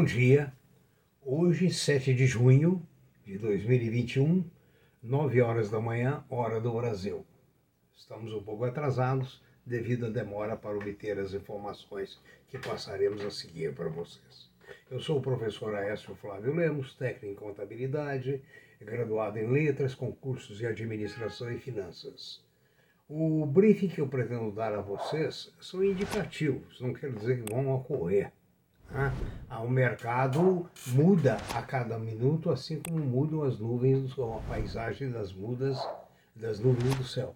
Bom dia. Hoje, 7 de junho de 2021, 9 horas da manhã, hora do Brasil. Estamos um pouco atrasados devido à demora para obter as informações que passaremos a seguir para vocês. Eu sou o professor Aécio Flávio Lemos, técnico em contabilidade, graduado em letras, concursos de administração e finanças. O briefing que eu pretendo dar a vocês são indicativos, não quer dizer que vão ocorrer. Né? O mercado muda a cada minuto, assim como mudam as nuvens, a paisagem das mudas, das nuvens do céu.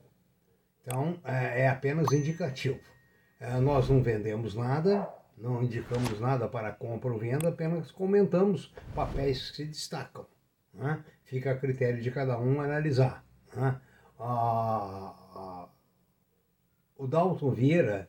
Então, é, é apenas indicativo. É, nós não vendemos nada, não indicamos nada para compra ou venda, apenas comentamos papéis que se destacam. Né? Fica a critério de cada um analisar. Né? Ah, ah, o Dalton Vieira,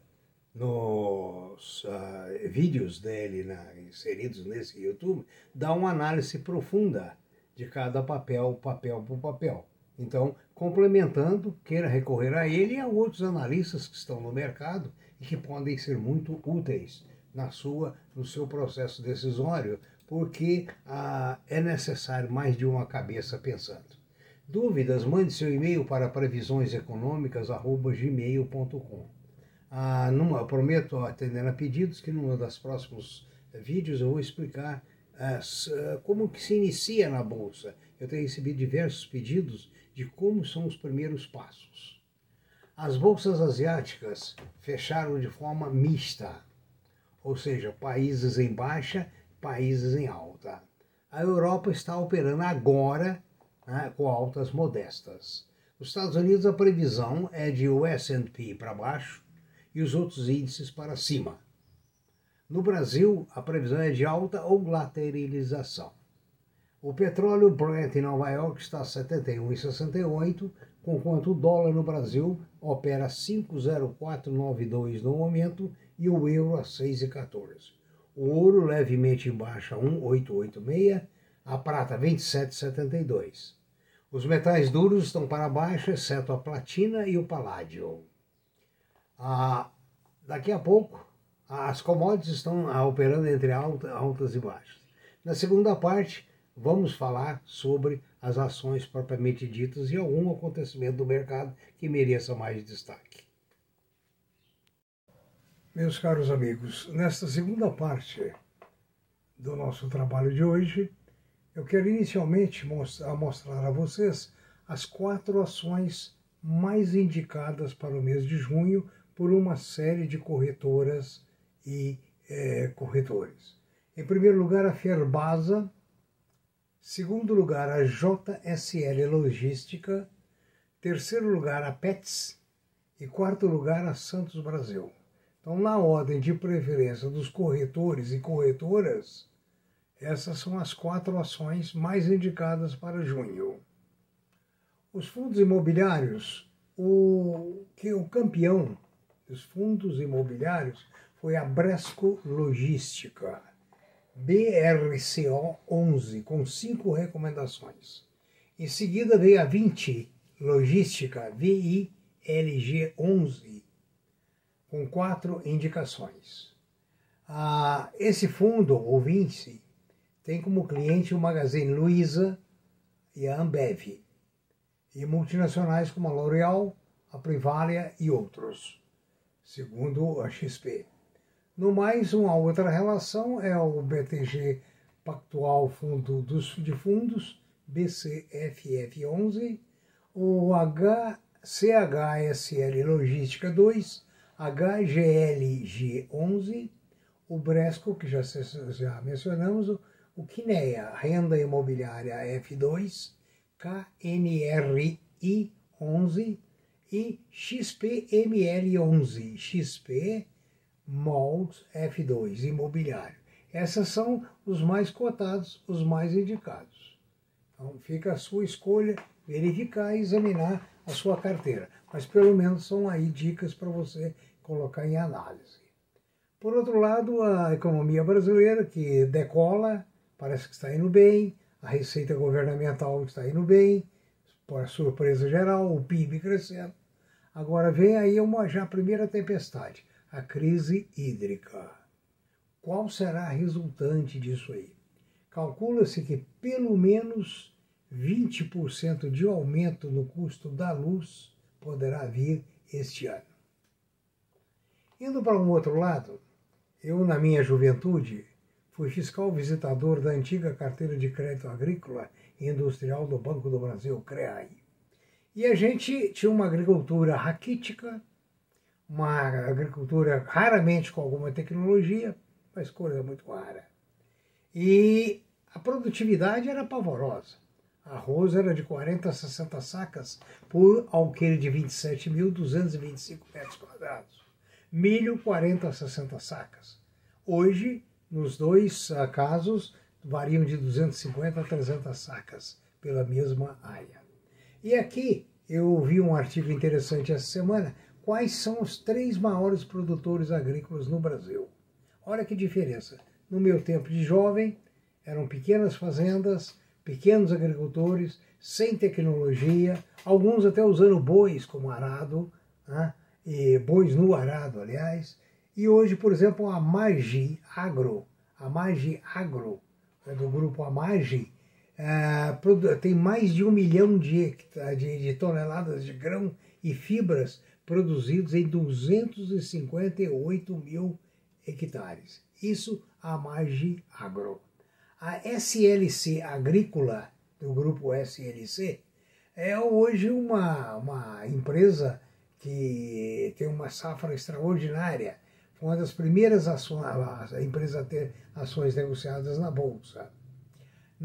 nos uh, vídeos dele na, inseridos nesse YouTube, dá uma análise profunda de cada papel, papel por papel. Então, complementando, queira recorrer a ele e a outros analistas que estão no mercado e que podem ser muito úteis na sua, no seu processo decisório, porque ah, é necessário mais de uma cabeça pensando. Dúvidas? Mande seu e-mail para previsioneseconômicas@gmail.com. Ah, numa, eu prometo atender a pedidos que num dos próximos vídeos eu vou explicar ah, como que se inicia na bolsa. Eu tenho recebido diversos pedidos de como são os primeiros passos. As bolsas asiáticas fecharam de forma mista, ou seja, países em baixa, países em alta. A Europa está operando agora né, com altas modestas. Nos Estados Unidos, a previsão é de o S&P para baixo e os outros índices para cima. No Brasil, a previsão é de alta ou lateralização. O petróleo Brent em Nova York está a 71,68, enquanto o dólar no Brasil opera 5,0492 no momento e o euro a 6,14. O ouro levemente em baixa 1,886, a prata 27,72. Os metais duros estão para baixo, exceto a platina e o paládio. Daqui a pouco, as commodities estão operando entre alta, altas e baixas. Na segunda parte, vamos falar sobre as ações propriamente ditas e algum acontecimento do mercado que mereça mais destaque. Meus caros amigos, nesta segunda parte do nosso trabalho de hoje, eu quero inicialmente mostrar a vocês as quatro ações mais indicadas para o mês de junho por uma série de corretoras e é, corretores. Em primeiro lugar, a Ferbasa. Segundo lugar, a JSL Logística. Terceiro lugar, a PETS. E quarto lugar, a Santos Brasil. Então, na ordem de preferência dos corretores e corretoras, essas são as quatro ações mais indicadas para junho. Os fundos imobiliários, o, que o campeão dos fundos imobiliários foi a Bresco Logística, BRCO 11, com cinco recomendações. Em seguida veio a 20 Logística, VILG 11, com quatro indicações. Ah, esse fundo, o Vinci, tem como cliente o Magazine Luiza e a Ambev, e multinacionais como a L'Oréal, a Privalia e outros segundo a XP. No mais, uma outra relação é o BTG Pactual Fundo dos, de Fundos, BCFF11, o HCHSL Logística 2, HGLG11, o Bresco, que já, já mencionamos, o Kinea, Renda Imobiliária F2, KNRI11, e XPML11, XP Molds F2 imobiliário. Essas são os mais cotados, os mais indicados. Então fica a sua escolha verificar e examinar a sua carteira. Mas pelo menos são aí dicas para você colocar em análise. Por outro lado, a economia brasileira que decola, parece que está indo bem, a receita governamental está indo bem, por surpresa geral, o PIB crescendo. Agora vem aí uma já primeira tempestade, a crise hídrica. qual será a resultante disso aí? Calcula-se que pelo menos 20% de aumento no custo da luz poderá vir este ano. Indo para um outro lado, eu, na minha juventude, fui fiscal visitador da antiga carteira de crédito agrícola e industrial do Banco do Brasil, CREAI. E a gente tinha uma agricultura raquítica, uma agricultura raramente com alguma tecnologia, mas coisa muito rara. E a produtividade era pavorosa. Arroz era de 40 a 60 sacas por alqueire de 27.225 metros quadrados. Milho, 40 a 60 sacas. Hoje, nos dois uh, casos, variam de 250 a 300 sacas pela mesma área. E aqui eu vi um artigo interessante essa semana. Quais são os três maiores produtores agrícolas no Brasil? Olha que diferença. No meu tempo de jovem, eram pequenas fazendas, pequenos agricultores, sem tecnologia, alguns até usando bois como arado, né? e bois no arado, aliás. E hoje, por exemplo, a Magi Agro, a Magi Agro, né, do grupo Amagi, é, tem mais de um milhão de, de, de toneladas de grão e fibras produzidos em 258 mil hectares. Isso a Magi Agro. A SLC Agrícola, do grupo SLC, é hoje uma, uma empresa que tem uma safra extraordinária. Foi uma das primeiras ações, a empresa a ter ações negociadas na Bolsa.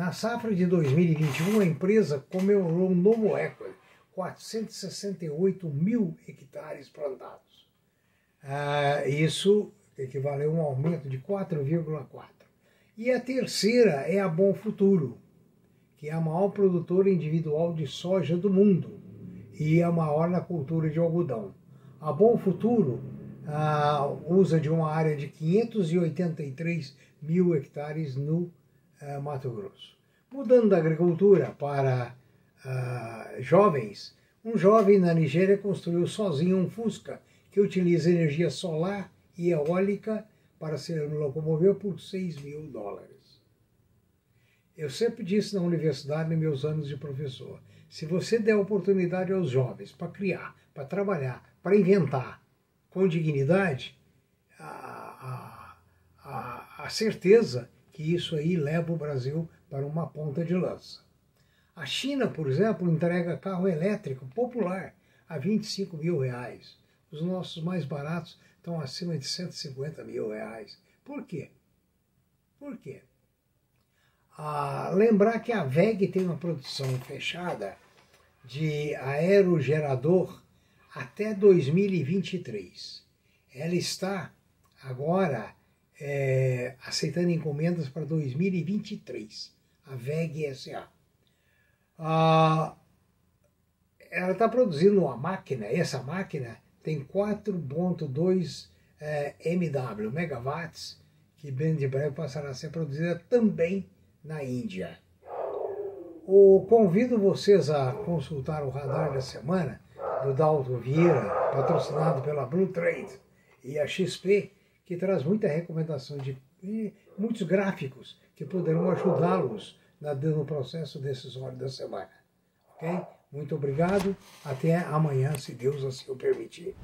Na safra de 2021, a empresa comemorou um novo recorde, 468 mil hectares plantados. Ah, isso equivaleu a um aumento de 4,4%. E a terceira é a Bom Futuro, que é a maior produtora individual de soja do mundo e a maior na cultura de algodão. A Bom Futuro ah, usa de uma área de 583 mil hectares no Mato Grosso. Mudando da agricultura para ah, jovens, um jovem na Nigéria construiu sozinho um Fusca que utiliza energia solar e eólica para se locomover por 6 mil dólares. Eu sempre disse na universidade, nos meus anos de professor, se você der oportunidade aos jovens para criar, para trabalhar, para inventar com dignidade, a, a, a, a certeza que isso aí leva o Brasil para uma ponta de lança. A China, por exemplo, entrega carro elétrico popular a 25 mil reais. Os nossos mais baratos estão acima de 150 mil reais. Por quê? Por quê? Ah, lembrar que a VEG tem uma produção fechada de aerogerador até 2023. Ela está agora é, aceitando encomendas para 2023, a VEG SA. Ah, ela está produzindo uma máquina, essa máquina tem 4.2 é, MW, megawatts, que bem de breve passará a ser produzida também na Índia. O, convido vocês a consultar o radar da semana do Dalton Vieira, patrocinado pela Blue Trade e a XP, que traz muita recomendação de muitos gráficos que poderão ajudá-los no processo decisório da semana. Ok? Muito obrigado. Até amanhã, se Deus assim o permitir.